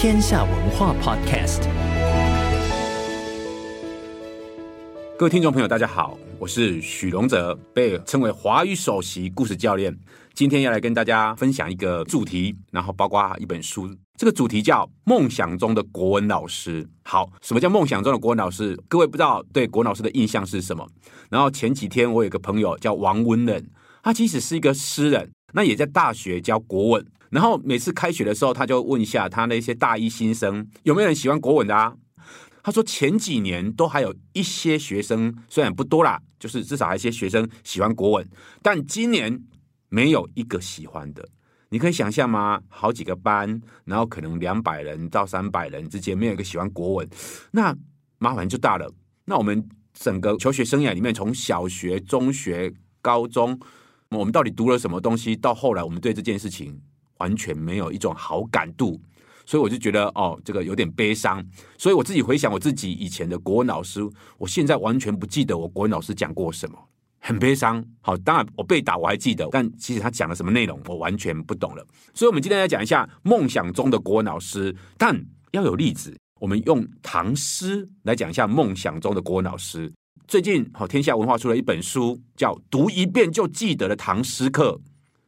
天下文化 Podcast，各位听众朋友，大家好，我是许荣哲，被称为华语首席故事教练。今天要来跟大家分享一个主题，然后包括一本书。这个主题叫“梦想中的国文老师”。好，什么叫梦想中的国文老师？各位不知道对国文老师的印象是什么？然后前几天我有个朋友叫王文仁，他其实是一个诗人，那也在大学教国文。然后每次开学的时候，他就问一下他那些大一新生有没有人喜欢国文的啊？他说前几年都还有一些学生，虽然不多啦，就是至少还一些学生喜欢国文，但今年没有一个喜欢的。你可以想象吗？好几个班，然后可能两百人到三百人之间，没有一个喜欢国文，那麻烦就大了。那我们整个求学生涯里面，从小学、中学、高中，我们到底读了什么东西？到后来，我们对这件事情。完全没有一种好感度，所以我就觉得哦，这个有点悲伤。所以我自己回想我自己以前的国文老师，我现在完全不记得我国文老师讲过什么，很悲伤。好，当然我被打我还记得，但其实他讲了什么内容，我完全不懂了。所以，我们今天来讲一下梦想中的国文老师，但要有例子。我们用唐诗来讲一下梦想中的国文老师。最近好，天下文化出了一本书，叫《读一遍就记得的唐诗课》。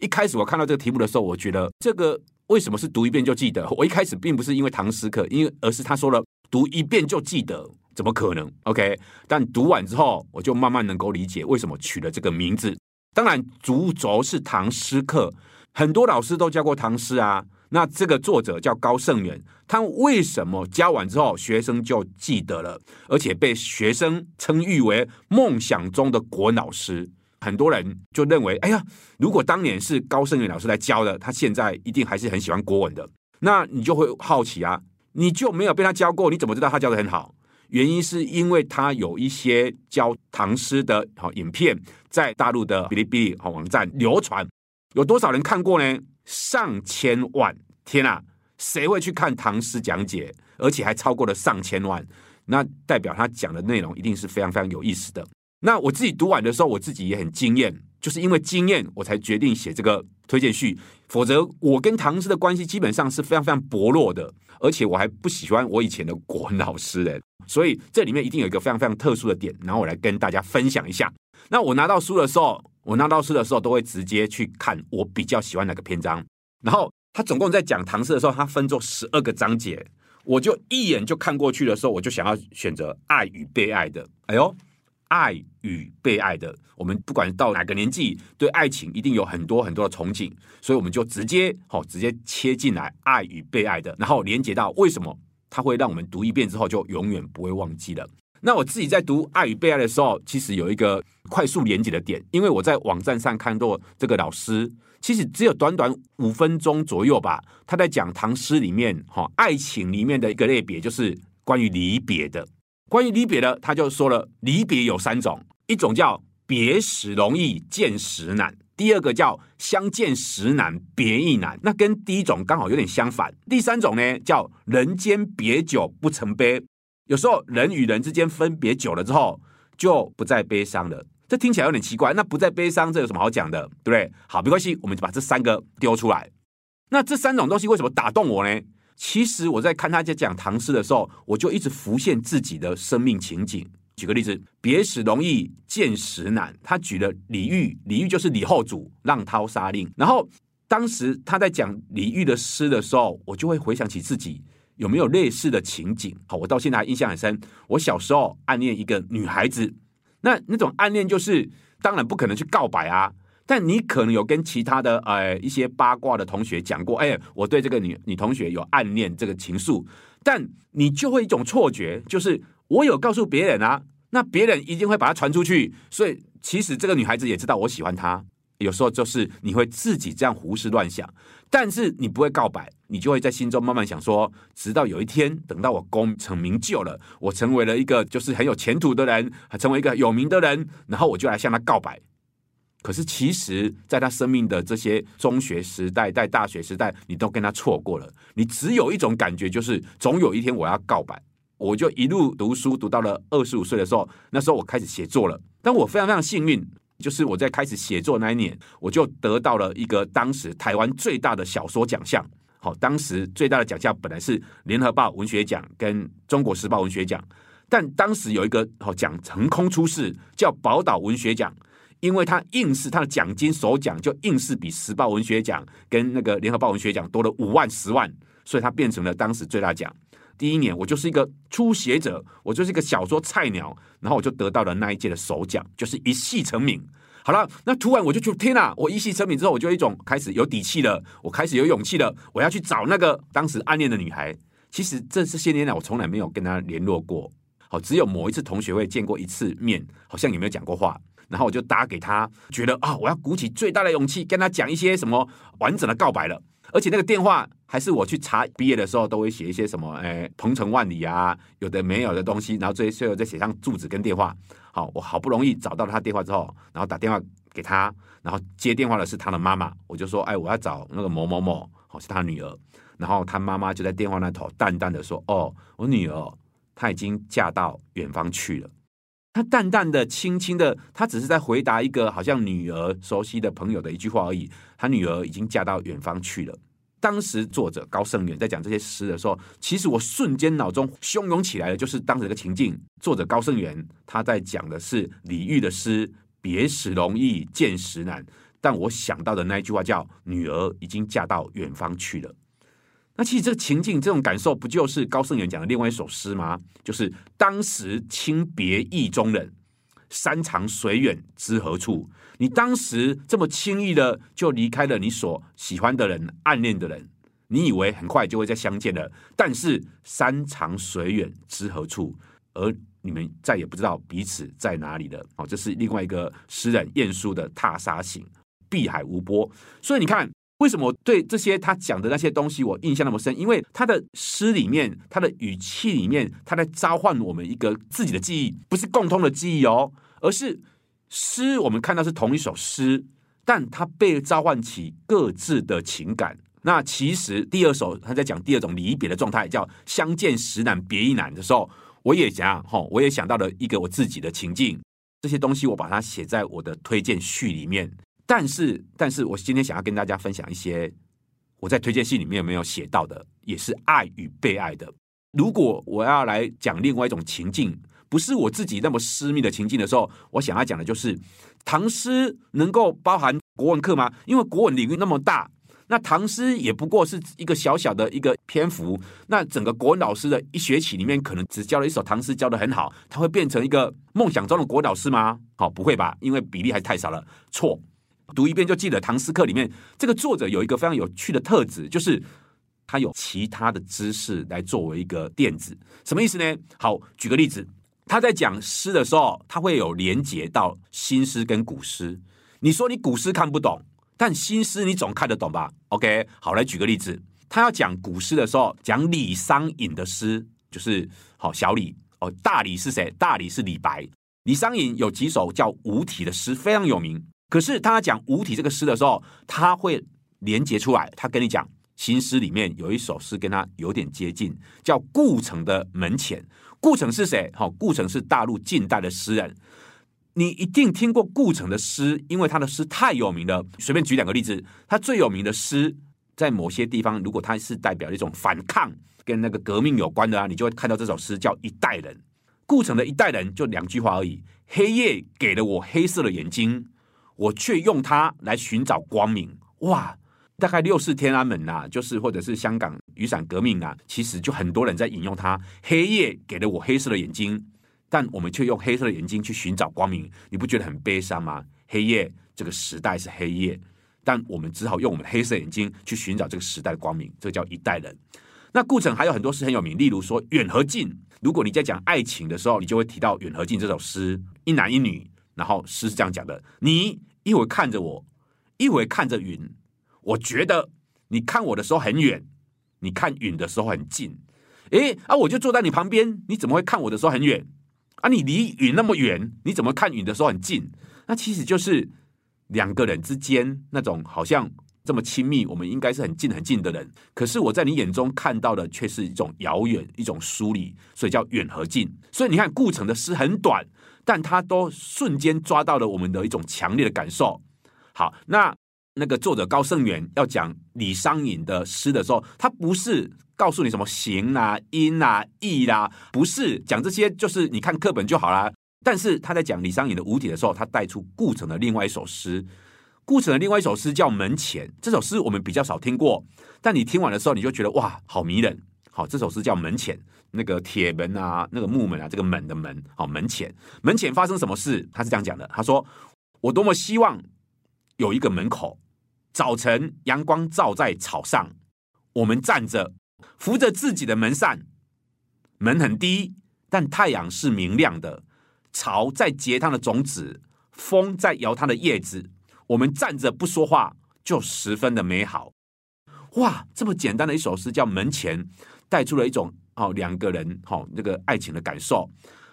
一开始我看到这个题目的时候，我觉得这个为什么是读一遍就记得？我一开始并不是因为唐诗课，因为而是他说了读一遍就记得，怎么可能？OK，但读完之后，我就慢慢能够理解为什么取了这个名字。当然，主轴是唐诗课，很多老师都教过唐诗啊。那这个作者叫高胜远，他为什么教完之后学生就记得了，而且被学生称誉为梦想中的国老师？很多人就认为，哎呀，如果当年是高胜远老师来教的，他现在一定还是很喜欢国文的。那你就会好奇啊，你就没有被他教过，你怎么知道他教的很好？原因是因为他有一些教唐诗的好影片，在大陆的哔哩哔哩好网站流传，有多少人看过呢？上千万！天啊，谁会去看唐诗讲解？而且还超过了上千万，那代表他讲的内容一定是非常非常有意思的。那我自己读完的时候，我自己也很惊艳，就是因为惊艳，我才决定写这个推荐序。否则，我跟唐诗的关系基本上是非常非常薄弱的，而且我还不喜欢我以前的国文老师的，所以这里面一定有一个非常非常特殊的点，然后我来跟大家分享一下。那我拿到书的时候，我拿到书的时候都会直接去看我比较喜欢哪个篇章，然后他总共在讲唐诗的时候，他分作十二个章节，我就一眼就看过去的时候，我就想要选择爱与被爱的。哎呦！爱与被爱的，我们不管到哪个年纪，对爱情一定有很多很多的憧憬，所以我们就直接好直接切进来爱与被爱的，然后连接到为什么它会让我们读一遍之后就永远不会忘记了。那我自己在读爱与被爱的时候，其实有一个快速连接的点，因为我在网站上看到这个老师，其实只有短短五分钟左右吧，他在讲唐诗里面哈爱情里面的一个类别，就是关于离别的。关于离别的，他就说了，离别有三种，一种叫别时容易见时难，第二个叫相见时难别亦难，那跟第一种刚好有点相反。第三种呢，叫人间别久不成悲，有时候人与人之间分别久了之后，就不再悲伤了。这听起来有点奇怪，那不再悲伤，这有什么好讲的，对不对？好，没关系，我们就把这三个丢出来。那这三种东西为什么打动我呢？其实我在看他在讲唐诗的时候，我就一直浮现自己的生命情景。举个例子，“别时容易见时难”，他举了李煜，李煜就是李后主《浪淘沙令》。然后当时他在讲李煜的诗的时候，我就会回想起自己有没有类似的情景。好，我到现在还印象很深。我小时候暗恋一个女孩子，那那种暗恋就是当然不可能去告白啊。但你可能有跟其他的呃一些八卦的同学讲过，哎，我对这个女女同学有暗恋这个情愫，但你就会一种错觉，就是我有告诉别人啊，那别人一定会把它传出去，所以其实这个女孩子也知道我喜欢她。有时候就是你会自己这样胡思乱想，但是你不会告白，你就会在心中慢慢想说，直到有一天，等到我功成名就了，我成为了一个就是很有前途的人，成为一个有名的人，然后我就来向他告白。可是其实，在他生命的这些中学时代、在大学时代，你都跟他错过了。你只有一种感觉，就是总有一天我要告白。我就一路读书，读到了二十五岁的时候，那时候我开始写作了。但我非常非常幸运。就是我在开始写作那一年，我就得到了一个当时台湾最大的小说奖项。好，当时最大的奖项本来是联合报文学奖跟中国时报文学奖，但当时有一个好奖横空出世，叫宝岛文学奖，因为他硬是他的奖金首奖就硬是比时报文学奖跟那个联合报文学奖多了五万十万，所以他变成了当时最大奖。第一年我就是一个初学者，我就是一个小说菜鸟，然后我就得到了那一届的首奖，就是一夕成名。好了，那突然我就去天哪！我一夕成名之后，我就一种开始有底气了，我开始有勇气了，我要去找那个当时暗恋的女孩。其实这这些年来，我从来没有跟她联络过，好，只有某一次同学会见过一次面，好像也没有讲过话。然后我就打给他，觉得啊，我要鼓起最大的勇气跟他讲一些什么完整的告白了。而且那个电话还是我去查毕业的时候都会写一些什么，哎，鹏程万里啊，有的没有的东西，然后最最后再写上住址跟电话。好，我好不容易找到了他电话之后，然后打电话给他，然后接电话的是他的妈妈，我就说，哎，我要找那个某某某，好，是他女儿。然后他妈妈就在电话那头淡淡的说，哦，我女儿她已经嫁到远方去了。他淡淡的、轻轻的，他只是在回答一个好像女儿熟悉的朋友的一句话而已。他女儿已经嫁到远方去了。当时作者高胜远在讲这些诗的时候，其实我瞬间脑中汹涌起来的就是当时的情境。作者高胜远他在讲的是李煜的诗“别时容易见时难”，但我想到的那一句话叫“女儿已经嫁到远方去了”。那其实这个情境、这种感受，不就是高胜远讲的另外一首诗吗？就是“当时轻别意中人，山长水远知何处？”你当时这么轻易的就离开了你所喜欢的人、暗恋的人，你以为很快就会再相见了，但是山长水远知何处？而你们再也不知道彼此在哪里了。哦，这是另外一个诗人晏殊的《踏沙行》，碧海无波。所以你看。为什么我对这些他讲的那些东西我印象那么深？因为他的诗里面，他的语气里面，他在召唤我们一个自己的记忆，不是共通的记忆哦，而是诗。我们看到是同一首诗，但他被召唤起各自的情感。那其实第二首他在讲第二种离别的状态，叫相见时难别亦难的时候，我也想哈，我也想到了一个我自己的情境。这些东西我把它写在我的推荐序里面。但是，但是我今天想要跟大家分享一些我在推荐信里面有没有写到的，也是爱与被爱的。如果我要来讲另外一种情境，不是我自己那么私密的情境的时候，我想要讲的就是唐诗能够包含国文课吗？因为国文领域那么大，那唐诗也不过是一个小小的一个篇幅。那整个国文老师的一学期里面，可能只教了一首唐诗，教的很好，他会变成一个梦想中的国老师吗？好，不会吧？因为比例还太少了。错。读一遍就记得。唐诗课里面，这个作者有一个非常有趣的特质，就是他有其他的知识来作为一个垫子。什么意思呢？好，举个例子，他在讲诗的时候，他会有连接到新诗跟古诗。你说你古诗看不懂，但新诗你总看得懂吧？OK，好，来举个例子，他要讲古诗的时候，讲李商隐的诗，就是好小李哦，大李是谁？大李是李白。李商隐有几首叫无题的诗，非常有名。可是他讲五体这个诗的时候，他会连接出来。他跟你讲新诗里面有一首诗跟他有点接近，叫顾城的门前。顾城是谁？好，顾城是大陆近代的诗人。你一定听过顾城的诗，因为他的诗太有名了。随便举两个例子，他最有名的诗，在某些地方，如果他是代表一种反抗跟那个革命有关的啊，你就会看到这首诗叫《一代人》。顾城的一代人就两句话而已：黑夜给了我黑色的眼睛。我却用它来寻找光明，哇！大概六四天安门呐、就是或者是香港雨伞革命啊，其实就很多人在引用它。黑夜给了我黑色的眼睛，但我们却用黑色的眼睛去寻找光明，你不觉得很悲伤吗？黑夜这个时代是黑夜，但我们只好用我们黑色眼睛去寻找这个时代的光明，这叫一代人。那顾城还有很多诗很有名，例如说《远和近》。如果你在讲爱情的时候，你就会提到《远和近》这首诗，一男一女，然后诗是这样讲的：你一会看着我，一会看着云，我觉得你看我的时候很远，你看云的时候很近。诶，啊，我就坐在你旁边，你怎么会看我的时候很远？啊，你离云那么远，你怎么看云的时候很近？那其实就是两个人之间那种好像。这么亲密，我们应该是很近很近的人。可是我在你眼中看到的却是一种遥远，一种疏离，所以叫远和近。所以你看，顾城的诗很短，但他都瞬间抓到了我们的一种强烈的感受。好，那那个作者高胜远要讲李商隐的诗的时候，他不是告诉你什么形啊、音啊、义啦、啊，不是讲这些，就是你看课本就好啦。但是他在讲李商隐的无题的时候，他带出顾城的另外一首诗。顾城的另外一首诗叫《门前》，这首诗我们比较少听过，但你听完的时候，你就觉得哇，好迷人。好，这首诗叫《门前》，那个铁门啊，那个木门啊，这个门的门，好，门前，门前发生什么事？他是这样讲的，他说：“我多么希望有一个门口，早晨阳光照在草上，我们站着扶着自己的门扇，门很低，但太阳是明亮的，草在结它的种子，风在摇它的叶子。”我们站着不说话，就十分的美好。哇，这么简单的一首诗叫《门前》，带出了一种哦，两个人哦那个爱情的感受。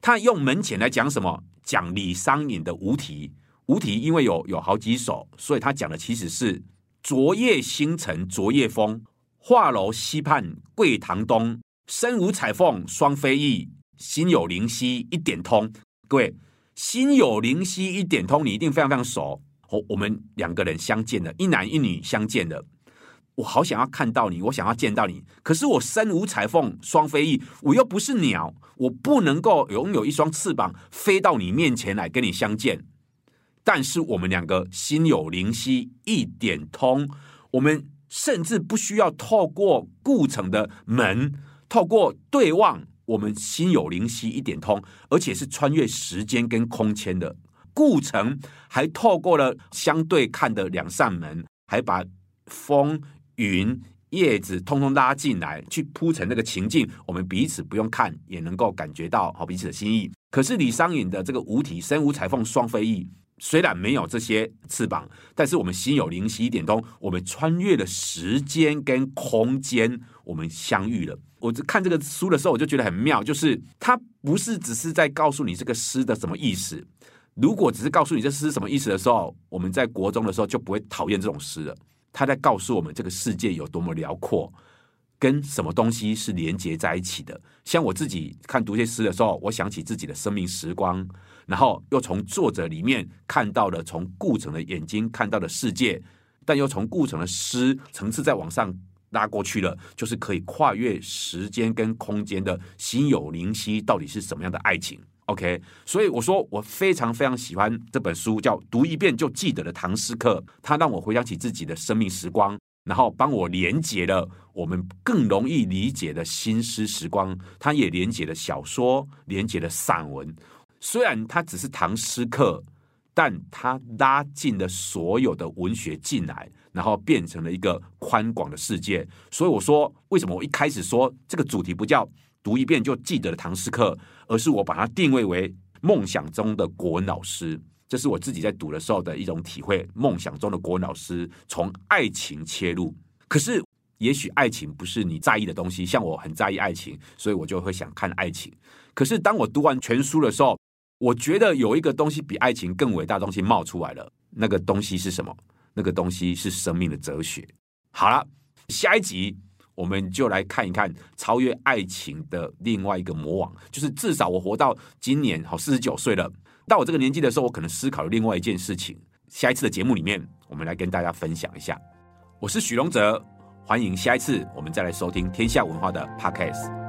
他用门前来讲什么？讲李商隐的无题。无题因为有有好几首，所以他讲的其实是昨夜星辰昨夜风，画楼西畔桂堂东，身无彩凤双飞翼，心有灵犀一点通。各位，心有灵犀一点通，你一定非常非常熟。我我们两个人相见了，一男一女相见了，我好想要看到你，我想要见到你，可是我身无彩凤双飞翼，我又不是鸟，我不能够拥有一双翅膀飞到你面前来跟你相见。但是我们两个心有灵犀一点通，我们甚至不需要透过故城的门，透过对望，我们心有灵犀一点通，而且是穿越时间跟空间的。顾城还透过了相对看的两扇门，还把风、云、叶子通通拉进来，去铺成那个情境。我们彼此不用看，也能够感觉到好彼此的心意。可是李商隐的这个无体“身无彩凤双飞翼”，虽然没有这些翅膀，但是我们心有灵犀一点通，我们穿越了时间跟空间，我们相遇了。我看这个书的时候，我就觉得很妙，就是它不是只是在告诉你这个诗的什么意思。如果只是告诉你这诗什么意思的时候，我们在国中的时候就不会讨厌这种诗了。他在告诉我们这个世界有多么辽阔，跟什么东西是连接在一起的。像我自己看读这些诗的时候，我想起自己的生命时光，然后又从作者里面看到了从顾城的眼睛看到的世界，但又从顾城的诗层次再往上拉过去了，就是可以跨越时间跟空间的心有灵犀，到底是什么样的爱情？OK，所以我说我非常非常喜欢这本书，叫读一遍就记得的唐诗课。它让我回想起自己的生命时光，然后帮我连接了我们更容易理解的新诗时光。它也连接了小说，连接了散文。虽然它只是唐诗课，但它拉进了所有的文学进来，然后变成了一个宽广的世界。所以我说，为什么我一开始说这个主题不叫？读一遍就记得的唐诗课，而是我把它定位为梦想中的国文老师。这是我自己在读的时候的一种体会。梦想中的国文老师从爱情切入，可是也许爱情不是你在意的东西。像我很在意爱情，所以我就会想看爱情。可是当我读完全书的时候，我觉得有一个东西比爱情更伟大的东西冒出来了。那个东西是什么？那个东西是生命的哲学。好了，下一集。我们就来看一看超越爱情的另外一个魔王，就是至少我活到今年好四十九岁了，到我这个年纪的时候，我可能思考了另外一件事情。下一次的节目里面，我们来跟大家分享一下。我是许荣哲，欢迎下一次我们再来收听天下文化的 Podcast。